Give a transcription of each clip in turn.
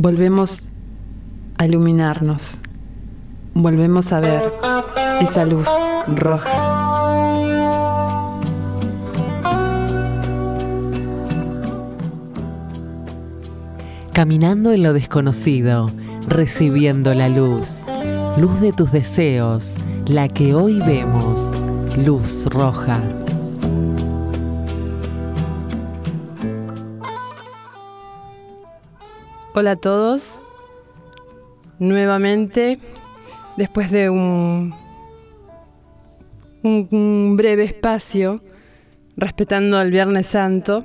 volvemos a iluminarnos, volvemos a ver esa luz roja. Caminando en lo desconocido, recibiendo la luz, luz de tus deseos, la que hoy vemos, luz roja. Hola a todos, nuevamente, después de un, un, breve espacio, respetando el Viernes Santo,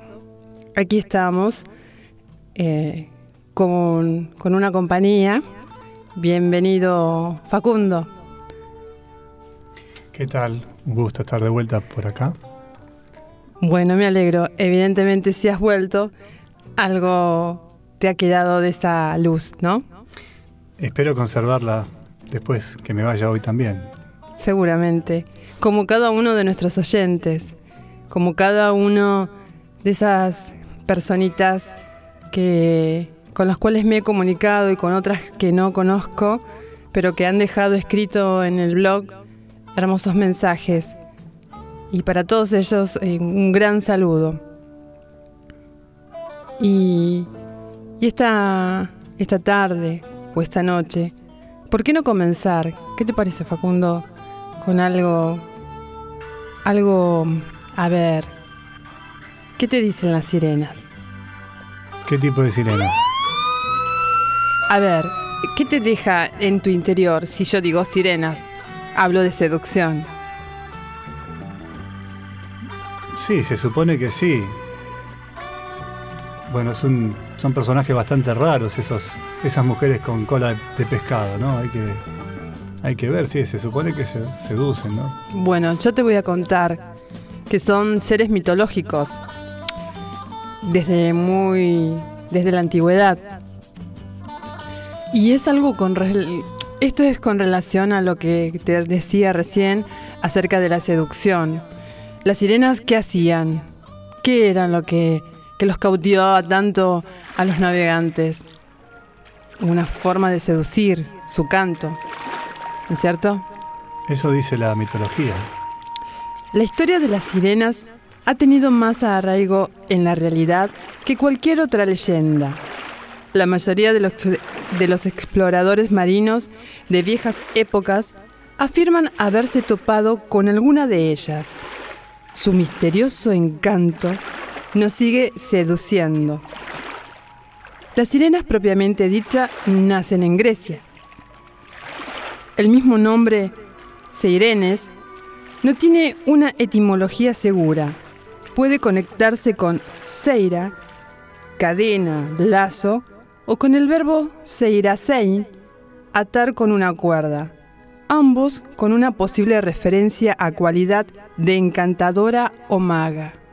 aquí estamos eh, con, con una compañía. Bienvenido Facundo. ¿Qué tal? Un gusto estar de vuelta por acá. Bueno, me alegro. Evidentemente si has vuelto, algo te ha quedado de esa luz, ¿no? Espero conservarla después que me vaya hoy también. Seguramente. Como cada uno de nuestros oyentes, como cada uno de esas personitas que con las cuales me he comunicado y con otras que no conozco, pero que han dejado escrito en el blog hermosos mensajes. Y para todos ellos eh, un gran saludo. Y y esta, esta tarde o esta noche, ¿por qué no comenzar? ¿Qué te parece, Facundo? Con algo, algo, a ver, ¿qué te dicen las sirenas? ¿Qué tipo de sirenas? A ver, ¿qué te deja en tu interior si yo digo sirenas? Hablo de seducción. Sí, se supone que sí. Bueno, son personajes bastante raros esos, esas mujeres con cola de, pescado, ¿no? Hay que, hay que ver, sí, se supone que se seducen, ¿no? Bueno, yo te voy a contar que son seres mitológicos desde muy desde la antigüedad. Y es algo con esto es con relación a lo que te decía recién acerca de la seducción. Las sirenas qué hacían? ¿Qué eran lo que que los cautivaba tanto a los navegantes. Una forma de seducir su canto, ¿no es cierto? Eso dice la mitología. La historia de las sirenas ha tenido más arraigo en la realidad que cualquier otra leyenda. La mayoría de los, de los exploradores marinos de viejas épocas afirman haberse topado con alguna de ellas. Su misterioso encanto nos sigue seduciendo. Las sirenas propiamente dicha nacen en Grecia. El mismo nombre, Seirenes, no tiene una etimología segura. Puede conectarse con seira, cadena, lazo, o con el verbo seirasein, atar con una cuerda, ambos con una posible referencia a cualidad de encantadora o maga.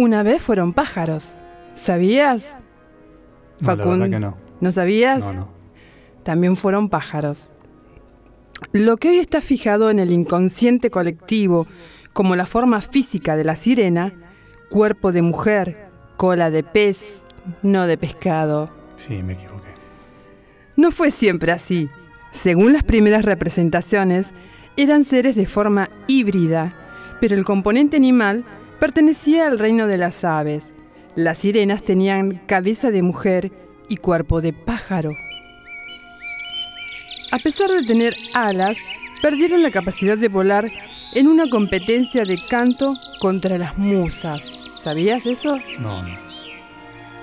Una vez fueron pájaros. ¿Sabías? No, la verdad que no. ¿No sabías? No, no. También fueron pájaros. Lo que hoy está fijado en el inconsciente colectivo como la forma física de la sirena, cuerpo de mujer, cola de pez, no de pescado. Sí, me equivoqué. No fue siempre así. Según las primeras representaciones, eran seres de forma híbrida, pero el componente animal pertenecía al reino de las aves. Las sirenas tenían cabeza de mujer y cuerpo de pájaro. A pesar de tener alas, perdieron la capacidad de volar en una competencia de canto contra las musas. ¿Sabías eso? No.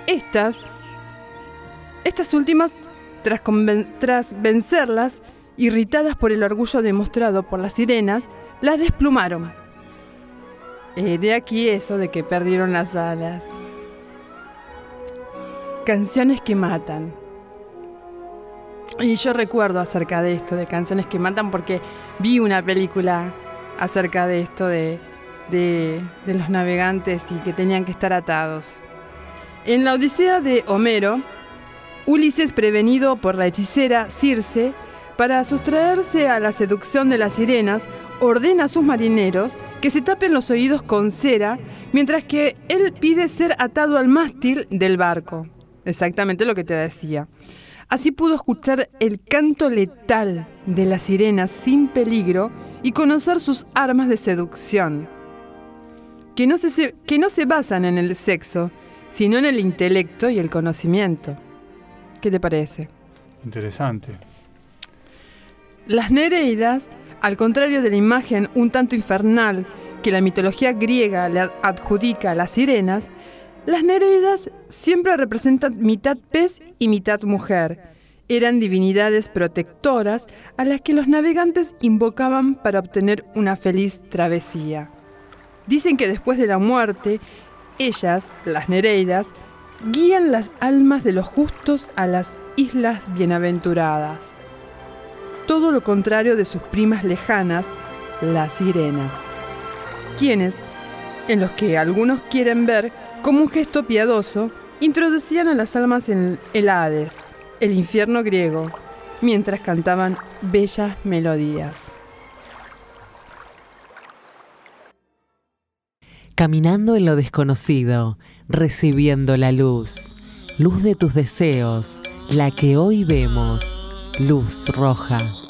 Estas, estas últimas, tras, tras vencerlas, irritadas por el orgullo demostrado por las sirenas, las desplumaron eh, de aquí eso de que perdieron las alas. Canciones que matan. Y yo recuerdo acerca de esto, de canciones que matan, porque vi una película acerca de esto de, de, de los navegantes y que tenían que estar atados. En la Odisea de Homero, Ulises, prevenido por la hechicera Circe, para sustraerse a la seducción de las sirenas, ordena a sus marineros que se tapen los oídos con cera, mientras que él pide ser atado al mástil del barco. exactamente lo que te decía. Así pudo escuchar el canto letal de las sirenas sin peligro y conocer sus armas de seducción, que no se, que no se basan en el sexo, sino en el intelecto y el conocimiento. ¿Qué te parece? Interesante. Las Nereidas, al contrario de la imagen un tanto infernal que la mitología griega le adjudica a las sirenas, las Nereidas siempre representan mitad pez y mitad mujer. Eran divinidades protectoras a las que los navegantes invocaban para obtener una feliz travesía. Dicen que después de la muerte, ellas, las Nereidas, guían las almas de los justos a las islas bienaventuradas. Todo lo contrario de sus primas lejanas, las sirenas. Quienes, en los que algunos quieren ver como un gesto piadoso, introducían a las almas en el Hades, el infierno griego, mientras cantaban bellas melodías. Caminando en lo desconocido, recibiendo la luz, luz de tus deseos, la que hoy vemos, luz roja.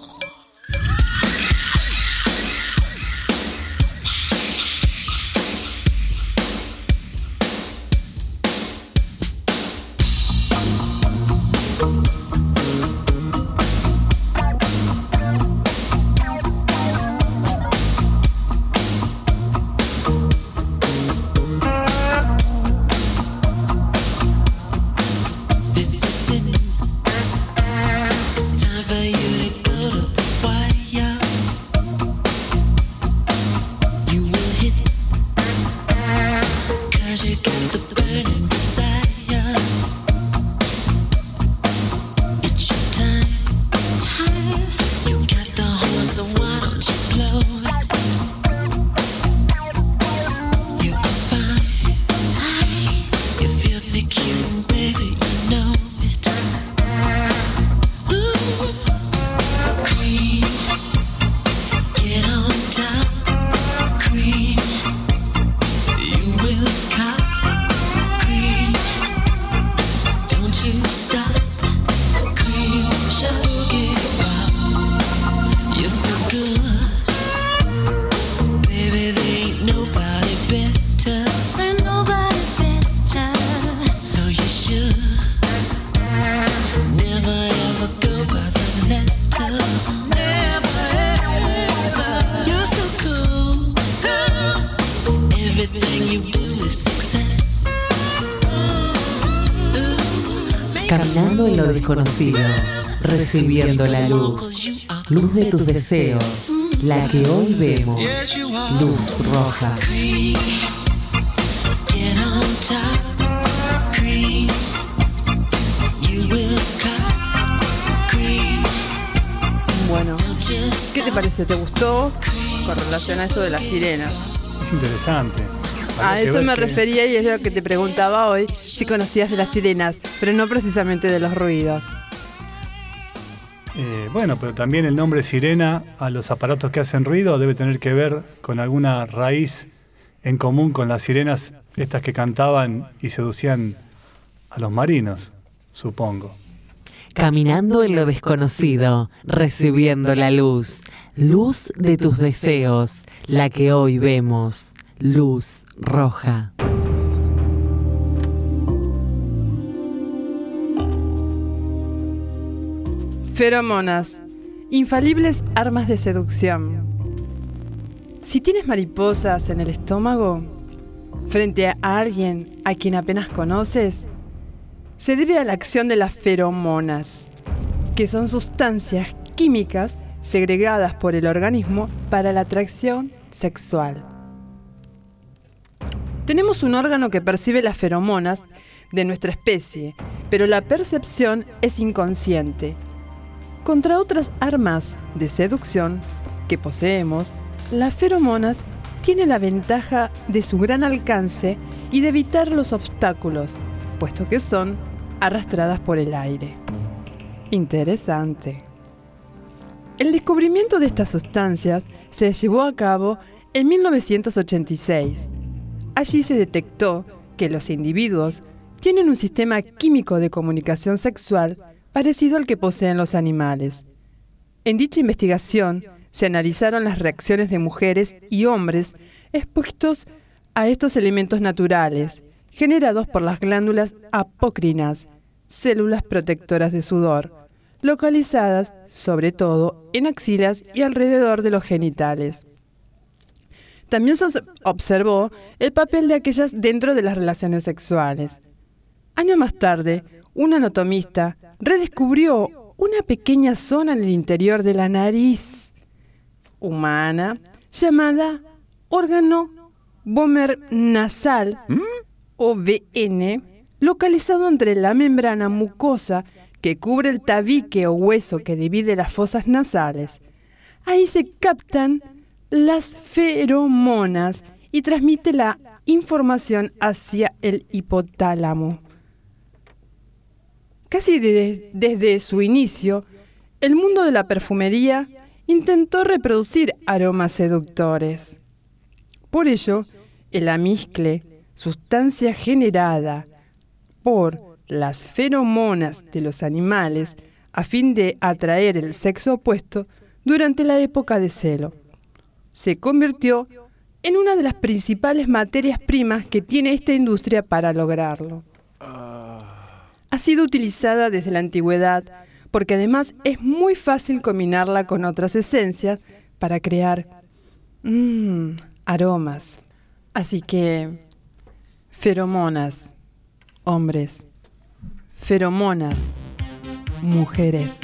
Caminando en lo desconocido, recibiendo la luz, luz de tus deseos, la que hoy vemos, luz roja. Bueno, ¿qué te parece? ¿Te gustó con relación a esto de las sirenas? Es interesante. A eso me refería y es lo que te preguntaba hoy, si conocías de las sirenas, pero no precisamente de los ruidos. Eh, bueno, pero también el nombre sirena a los aparatos que hacen ruido debe tener que ver con alguna raíz en común con las sirenas, estas que cantaban y seducían a los marinos, supongo. Caminando en lo desconocido, recibiendo la luz, luz de tus deseos, la que hoy vemos luz roja. Feromonas, infalibles armas de seducción. Si tienes mariposas en el estómago, frente a alguien a quien apenas conoces, se debe a la acción de las feromonas, que son sustancias químicas segregadas por el organismo para la atracción sexual. Tenemos un órgano que percibe las feromonas de nuestra especie, pero la percepción es inconsciente. Contra otras armas de seducción que poseemos, las feromonas tienen la ventaja de su gran alcance y de evitar los obstáculos, puesto que son arrastradas por el aire. Interesante. El descubrimiento de estas sustancias se llevó a cabo en 1986 Allí se detectó que los individuos tienen un sistema químico de comunicación sexual parecido al que poseen los animales. En dicha investigación se analizaron las reacciones de mujeres y hombres expuestos a estos elementos naturales generados por las glándulas apócrinas, células protectoras de sudor, localizadas sobre todo en axilas y alrededor de los genitales. También se observó el papel de aquellas dentro de las relaciones sexuales. Años más tarde, un anatomista redescubrió una pequeña zona en el interior de la nariz humana llamada órgano Bomer nasal ¿Mm? O VN, localizado entre la membrana mucosa que cubre el tabique o hueso que divide las fosas nasales. Ahí se captan las feromonas y transmite la información hacia el hipotálamo. Casi desde su inicio, el mundo de la perfumería intentó reproducir aromas seductores. Por ello, el amiscle, sustancia generada por las feromonas de los animales a fin de atraer el sexo opuesto durante la época de celo, se convirtió en una de las principales materias primas que tiene esta industria para lograrlo. Ha sido utilizada desde la antigüedad porque además es muy fácil combinarla con otras esencias para crear mmm, aromas. Así que, feromonas, hombres, feromonas, mujeres.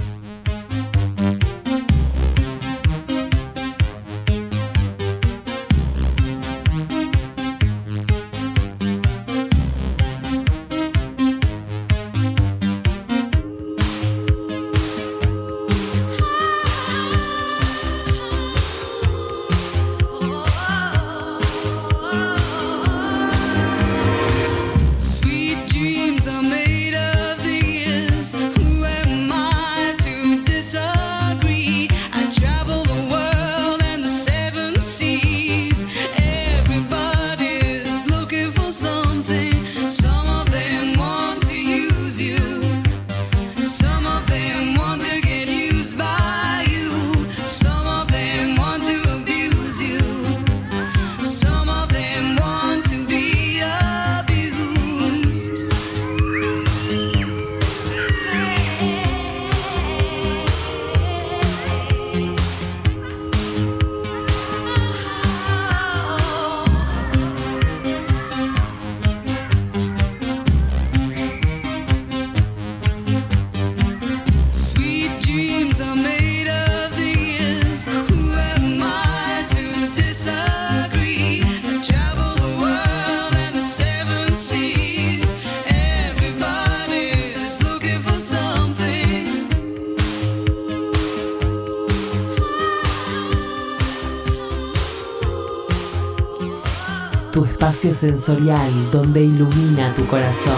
Sensorial donde ilumina tu corazón.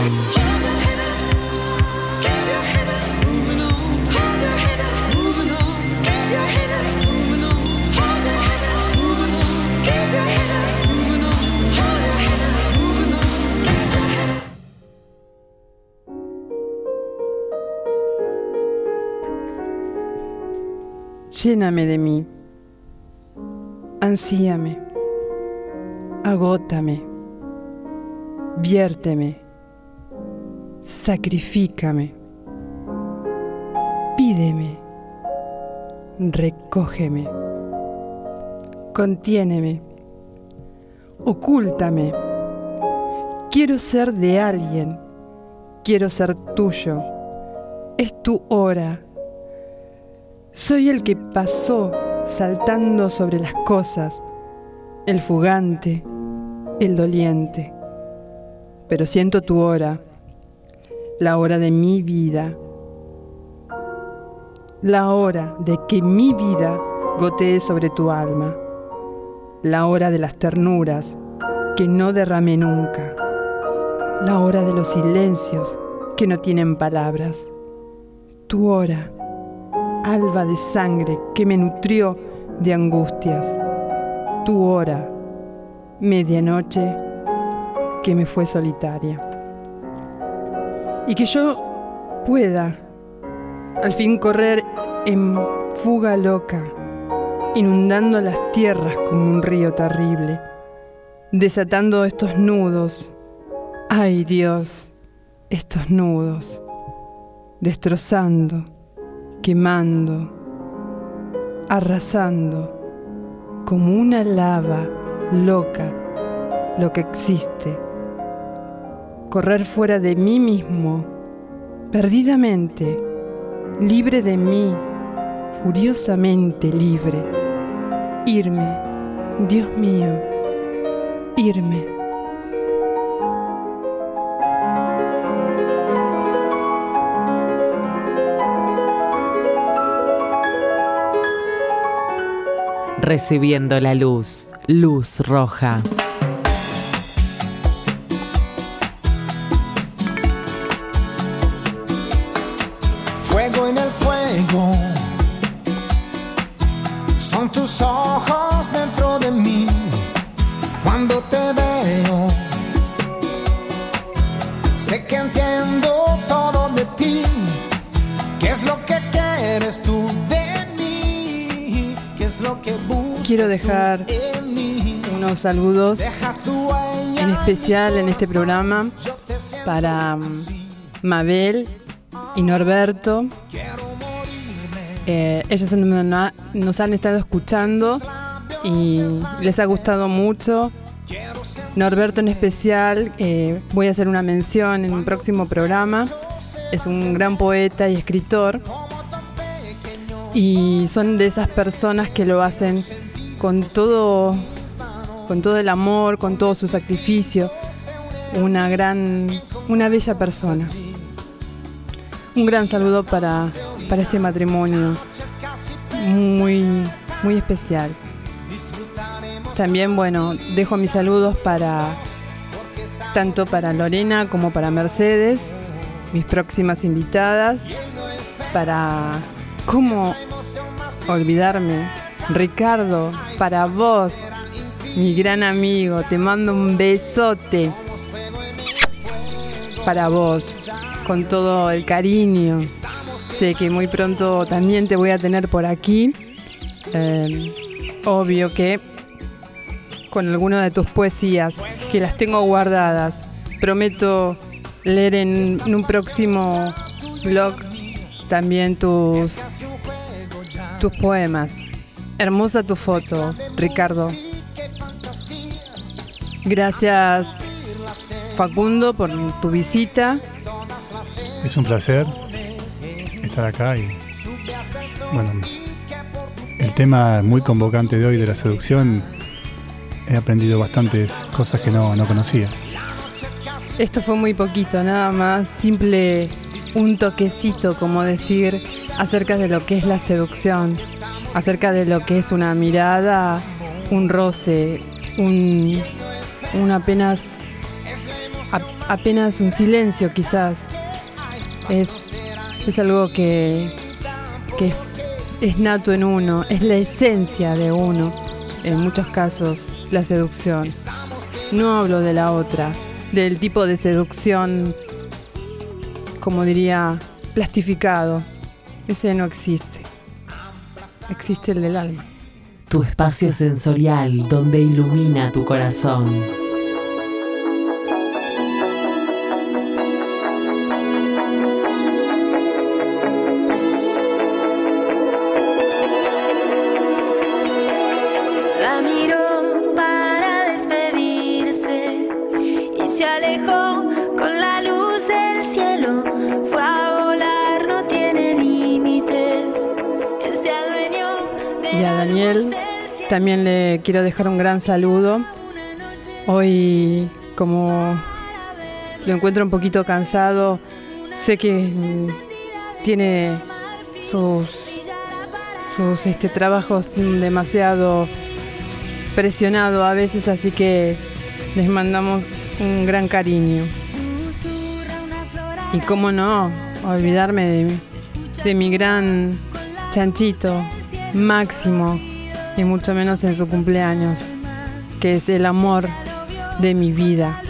Lléname de mí, ansíame, agótame viérteme, sacrifícame, pídeme, recógeme, contiéneme, ocúltame. Quiero ser de alguien, quiero ser tuyo, es tu hora. Soy el que pasó saltando sobre las cosas, el fugante, el doliente pero siento tu hora, la hora de mi vida, la hora de que mi vida gotee sobre tu alma, la hora de las ternuras que no derramé nunca, la hora de los silencios que no tienen palabras, tu hora, alba de sangre que me nutrió de angustias, tu hora, medianoche que me fue solitaria. y que yo pueda al fin correr en fuga loca, inundando las tierras como un río terrible, desatando estos nudos. Ay Dios, estos nudos, destrozando, quemando, arrasando, como una lava loca lo que existe. Correr fuera de mí mismo, perdidamente, libre de mí, furiosamente libre. Irme, Dios mío, irme. Recibiendo la luz, luz roja. Saludos en especial en este programa para mm. Mabel y Norberto. Eh, ellos nos nos han estado escuchando y les ha gustado mucho. Norberto en especial, eh, voy a hacer una mención en un próximo programa. Es un gran poeta y escritor. Y son de esas personas que lo hacen con todo, con todo el amor, con todo su sacrificio. Una gran, una bella persona. Un gran saludo para, para este matrimonio muy, muy especial. También, bueno, dejo mis saludos para tanto para Lorena como para Mercedes, mis próximas invitadas, para cómo olvidarme, Ricardo, para vos, mi gran amigo, te mando un besote para vos, con todo el cariño. Sé que muy pronto también te voy a tener por aquí. Eh, obvio que con alguna de tus poesías, que las tengo guardadas. Prometo leer en, en un próximo blog también tus, tus poemas. Hermosa tu foto, Ricardo. Gracias, Facundo, por tu visita. Es un placer estar acá y bueno, el tema muy convocante de hoy de la seducción, he aprendido bastantes cosas que no, no conocía. Esto fue muy poquito, nada más, simple un toquecito, como decir, acerca de lo que es la seducción, acerca de lo que es una mirada, un roce, un, un apenas, apenas un silencio quizás. Es, es algo que, que es, es nato en uno, es la esencia de uno, en muchos casos, la seducción. No hablo de la otra, del tipo de seducción, como diría, plastificado. Ese no existe. Existe el del alma. Tu espacio sensorial donde ilumina tu corazón. También le quiero dejar un gran saludo. Hoy, como lo encuentro un poquito cansado, sé que mm, tiene sus, sus este, trabajos demasiado presionado a veces, así que les mandamos un gran cariño. Y cómo no, olvidarme de, de mi gran chanchito, máximo, y mucho menos en su cumpleaños, que es el amor de mi vida.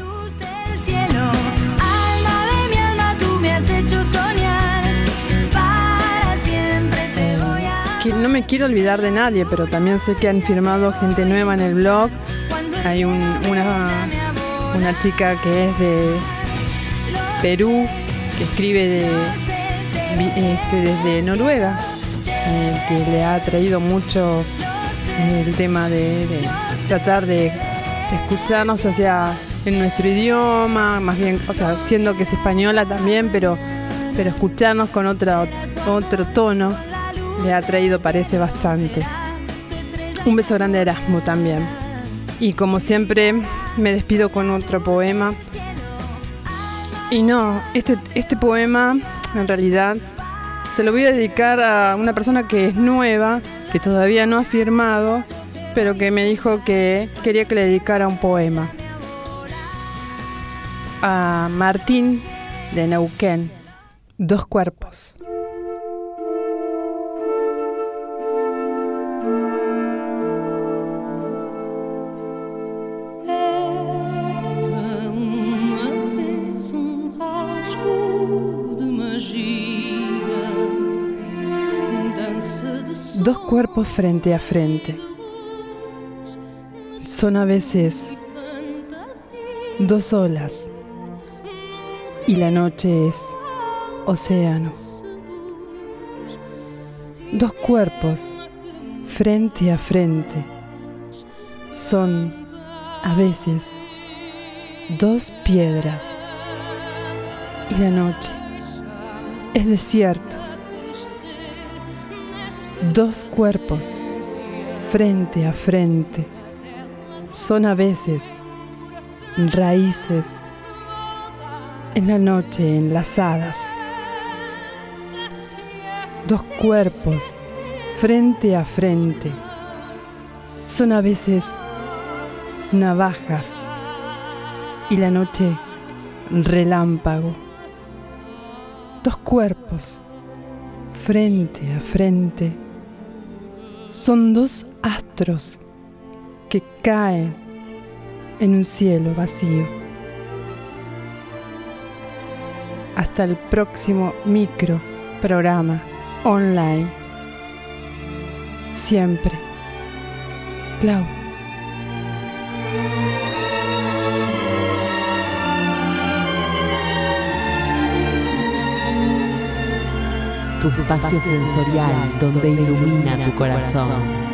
No me quiero olvidar de nadie, pero también sé que han firmado gente nueva en el blog. Hay un, una, una chica que es de Perú, que escribe de, este, desde Noruega, eh, que le ha traído mucho el tema de, tratar de, escucharnos, o sea, en nuestro idioma, más bien, o sea, siendo que es española también, pero, pero escucharnos con otra, otro tono le ha traído, parece, bastante. Un beso grande a Erasmo también. Y como siempre, me despido con otro poema. Y no, este, este poema, en realidad, se lo voy a dedicar a una persona que es nueva, que todavía no ha firmado, pero que me dijo que quería que le dedicara un poema. A Martín de Neuquén, Dos Cuerpos. Cuerpos frente a frente. Son a veces dos olas y la noche es océano. Dos cuerpos frente a frente son a veces dos piedras y la noche es desierto Dos cuerpos frente a frente son a veces raíces en la noche enlazadas. Dos cuerpos frente a frente son a veces navajas y la noche relámpago. Dos cuerpos frente a frente son dos astros que caen en un cielo vacío. Hasta el próximo micro programa online. Siempre. Clau. Tu espacio sensorial donde ilumina tu corazón.